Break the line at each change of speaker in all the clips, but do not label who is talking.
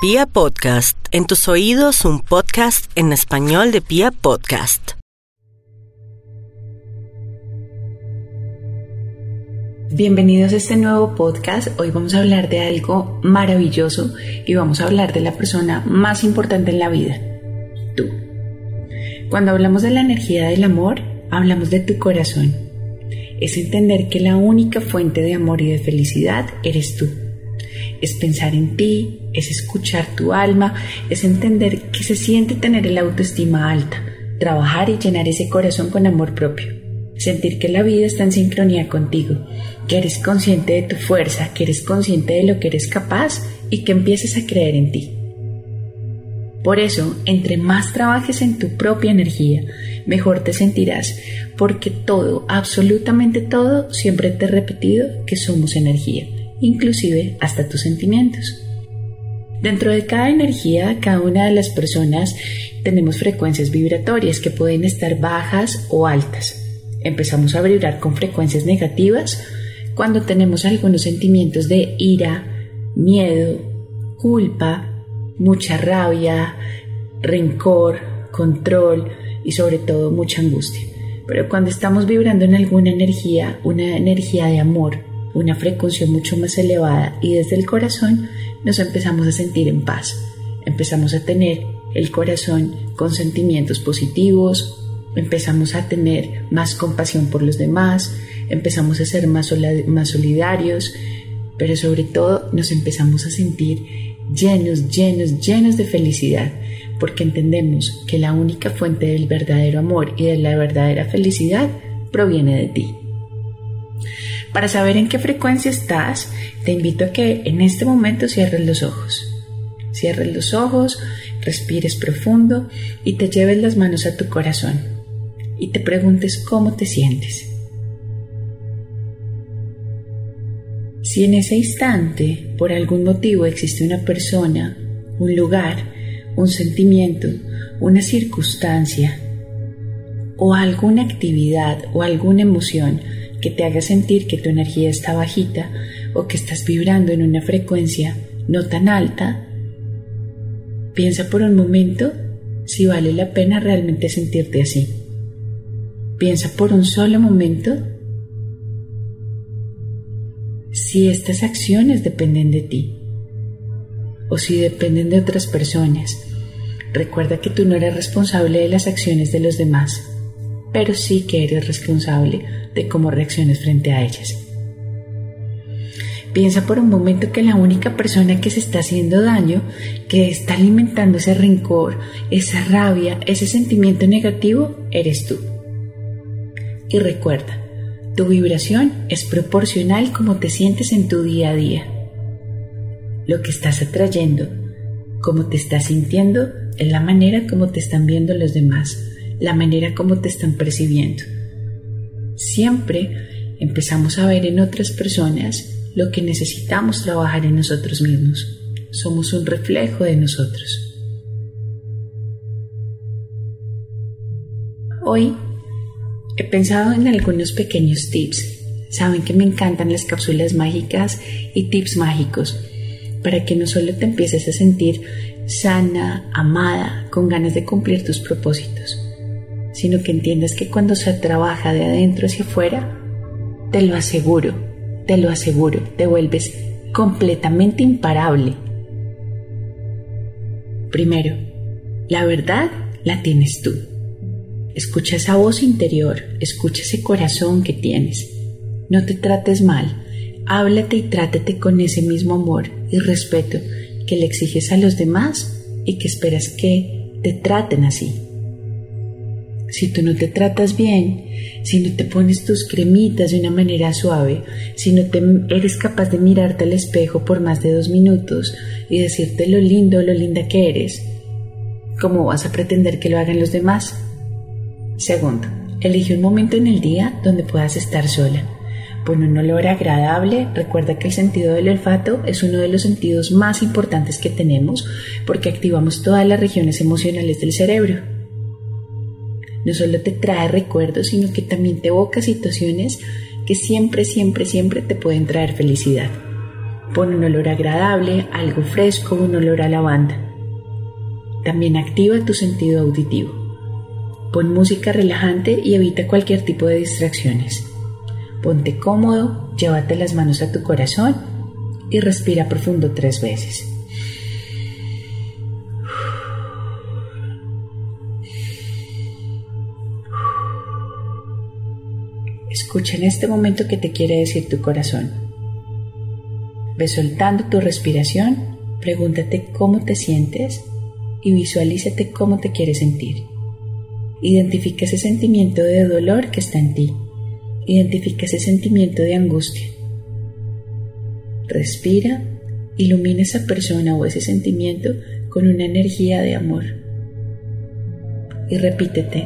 Pia Podcast, en tus oídos un podcast en español de Pia Podcast.
Bienvenidos a este nuevo podcast. Hoy vamos a hablar de algo maravilloso y vamos a hablar de la persona más importante en la vida, tú. Cuando hablamos de la energía del amor, hablamos de tu corazón. Es entender que la única fuente de amor y de felicidad eres tú es pensar en ti, es escuchar tu alma, es entender que se siente tener el autoestima alta, trabajar y llenar ese corazón con amor propio, sentir que la vida está en sincronía contigo, que eres consciente de tu fuerza, que eres consciente de lo que eres capaz y que empieces a creer en ti. Por eso, entre más trabajes en tu propia energía, mejor te sentirás, porque todo, absolutamente todo, siempre te he repetido que somos energía inclusive hasta tus sentimientos. Dentro de cada energía, cada una de las personas tenemos frecuencias vibratorias que pueden estar bajas o altas. Empezamos a vibrar con frecuencias negativas cuando tenemos algunos sentimientos de ira, miedo, culpa, mucha rabia, rencor, control y sobre todo mucha angustia. Pero cuando estamos vibrando en alguna energía, una energía de amor, una frecuencia mucho más elevada y desde el corazón nos empezamos a sentir en paz. Empezamos a tener el corazón con sentimientos positivos, empezamos a tener más compasión por los demás, empezamos a ser más, solidarios, pero sobre todo nos empezamos a sentir llenos, llenos, llenos de felicidad, porque entendemos que la única fuente del verdadero amor y de la verdadera felicidad proviene de ti. Para saber en qué frecuencia estás, te invito a que en este momento cierres los ojos. Cierres los ojos, respires profundo y te lleves las manos a tu corazón y te preguntes cómo te sientes. Si en ese instante, por algún motivo, existe una persona, un lugar, un sentimiento, una circunstancia o alguna actividad o alguna emoción que te haga sentir que tu energía está bajita o que estás vibrando en una frecuencia no tan alta, piensa por un momento si vale la pena realmente sentirte así. Piensa por un solo momento si estas acciones dependen de ti o si dependen de otras personas. Recuerda que tú no eres responsable de las acciones de los demás, pero sí que eres responsable de cómo reacciones frente a ellas. Piensa por un momento que la única persona que se está haciendo daño, que está alimentando ese rencor, esa rabia, ese sentimiento negativo, eres tú. Y recuerda, tu vibración es proporcional como te sientes en tu día a día. Lo que estás atrayendo, cómo te estás sintiendo, es la manera como te están viendo los demás, la manera como te están percibiendo. Siempre empezamos a ver en otras personas lo que necesitamos trabajar en nosotros mismos. Somos un reflejo de nosotros. Hoy he pensado en algunos pequeños tips. Saben que me encantan las cápsulas mágicas y tips mágicos para que no solo te empieces a sentir sana, amada, con ganas de cumplir tus propósitos, sino que entiendas que cuando se trabaja de adentro hacia afuera, te lo aseguro, te lo aseguro, te vuelves completamente imparable. Primero, la verdad la tienes tú. Escucha esa voz interior, escucha ese corazón que tienes. No te trates mal, háblate y trátate con ese mismo amor y respeto que le exiges a los demás y que esperas que te traten así si tú no te tratas bien, si no te pones tus cremitas de una manera suave, si no te eres capaz de mirarte al espejo por más de dos minutos y decirte lo lindo o lo linda que eres, ¿cómo vas a pretender que lo hagan los demás? Segundo, elige un momento en el día donde puedas estar sola. Pon un olor agradable. Recuerda que el sentido del olfato es uno de los sentidos más importantes que tenemos porque activamos todas las regiones emocionales del cerebro no solo te trae recuerdos, sino que también te evoca situaciones que siempre, siempre, siempre te pueden traer felicidad. Pon un olor agradable, algo fresco, un olor a lavanda. También activa tu sentido auditivo. Pon música relajante y evita cualquier tipo de distracciones. Ponte cómodo, llévate las manos a tu corazón y respira profundo tres veces. Escucha en este momento que te quiere decir tu corazón. Ve soltando tu respiración, pregúntate cómo te sientes y visualízate cómo te quieres sentir. Identifica ese sentimiento de dolor que está en ti. Identifica ese sentimiento de angustia. Respira, ilumina esa persona o ese sentimiento con una energía de amor. Y repítete,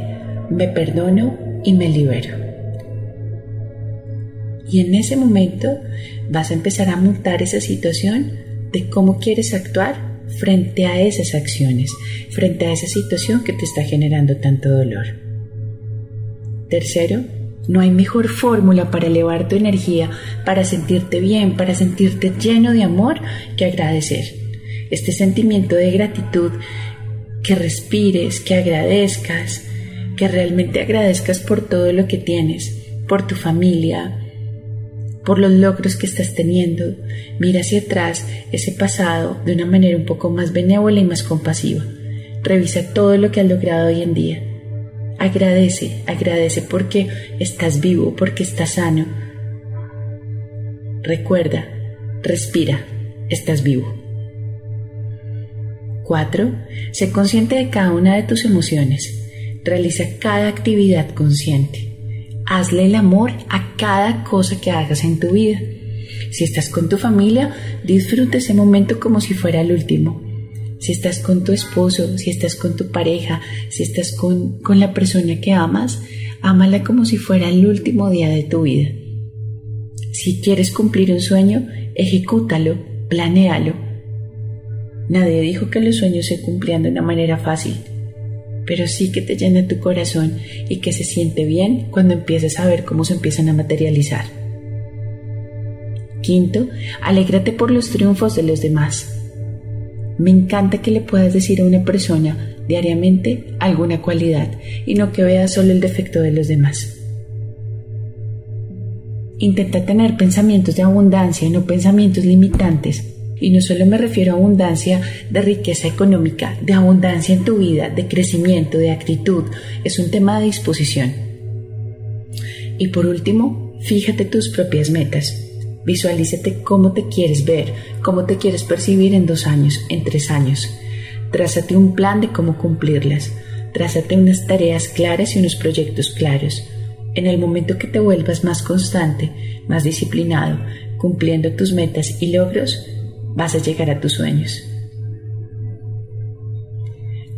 me perdono y me libero. Y en ese momento vas a empezar a montar esa situación de cómo quieres actuar frente a esas acciones, frente a esa situación que te está generando tanto dolor. Tercero, no hay mejor fórmula para elevar tu energía, para sentirte bien, para sentirte lleno de amor que agradecer. Este sentimiento de gratitud, que respires, que agradezcas, que realmente agradezcas por todo lo que tienes, por tu familia, por los logros que estás teniendo. Mira hacia atrás ese pasado de una manera un poco más benévola y más compasiva. Revisa todo lo que has logrado hoy en día. Agradece, agradece porque estás vivo, porque estás sano. Recuerda, respira, estás vivo. 4. Sé consciente de cada una de tus emociones. Realiza cada actividad consciente. Hazle el amor a cada cosa que hagas en tu vida. Si estás con tu familia, disfruta ese momento como si fuera el último. Si estás con tu esposo, si estás con tu pareja, si estás con, con la persona que amas, ámala como si fuera el último día de tu vida. Si quieres cumplir un sueño, ejecútalo, planéalo. Nadie dijo que los sueños se cumplían de una manera fácil pero sí que te llena tu corazón y que se siente bien cuando empiezas a ver cómo se empiezan a materializar. Quinto, alégrate por los triunfos de los demás. Me encanta que le puedas decir a una persona diariamente alguna cualidad y no que veas solo el defecto de los demás. Intenta tener pensamientos de abundancia y no pensamientos limitantes y no solo me refiero a abundancia de riqueza económica, de abundancia en tu vida, de crecimiento, de actitud, es un tema de disposición. Y por último, fíjate tus propias metas. Visualízate cómo te quieres ver, cómo te quieres percibir en dos años, en tres años. Trázate un plan de cómo cumplirlas. Trázate unas tareas claras y unos proyectos claros. En el momento que te vuelvas más constante, más disciplinado, cumpliendo tus metas y logros, vas a llegar a tus sueños.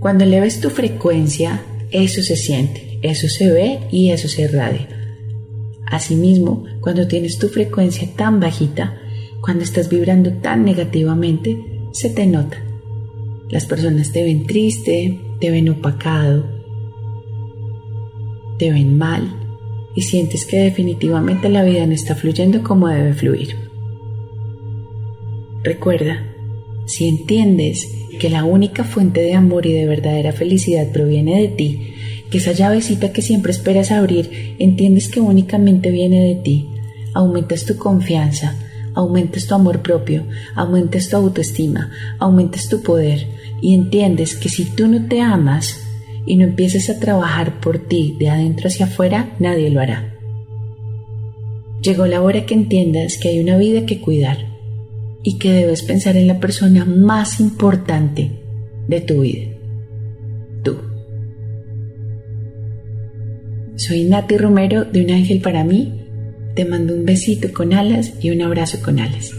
Cuando eleves tu frecuencia, eso se siente, eso se ve y eso se irradia. Asimismo, cuando tienes tu frecuencia tan bajita, cuando estás vibrando tan negativamente, se te nota. Las personas te ven triste, te ven opacado, te ven mal y sientes que definitivamente la vida no está fluyendo como debe fluir. Recuerda, si entiendes que la única fuente de amor y de verdadera felicidad proviene de ti, que esa llavecita que siempre esperas abrir, entiendes que únicamente viene de ti, aumentas tu confianza, aumentas tu amor propio, aumentas tu autoestima, aumentas tu poder y entiendes que si tú no te amas y no empiezas a trabajar por ti de adentro hacia afuera, nadie lo hará. Llegó la hora que entiendas que hay una vida que cuidar y que debes pensar en la persona más importante de tu vida, tú. Soy Nati Romero de Un Ángel para mí. Te mando un besito con alas y un abrazo con alas.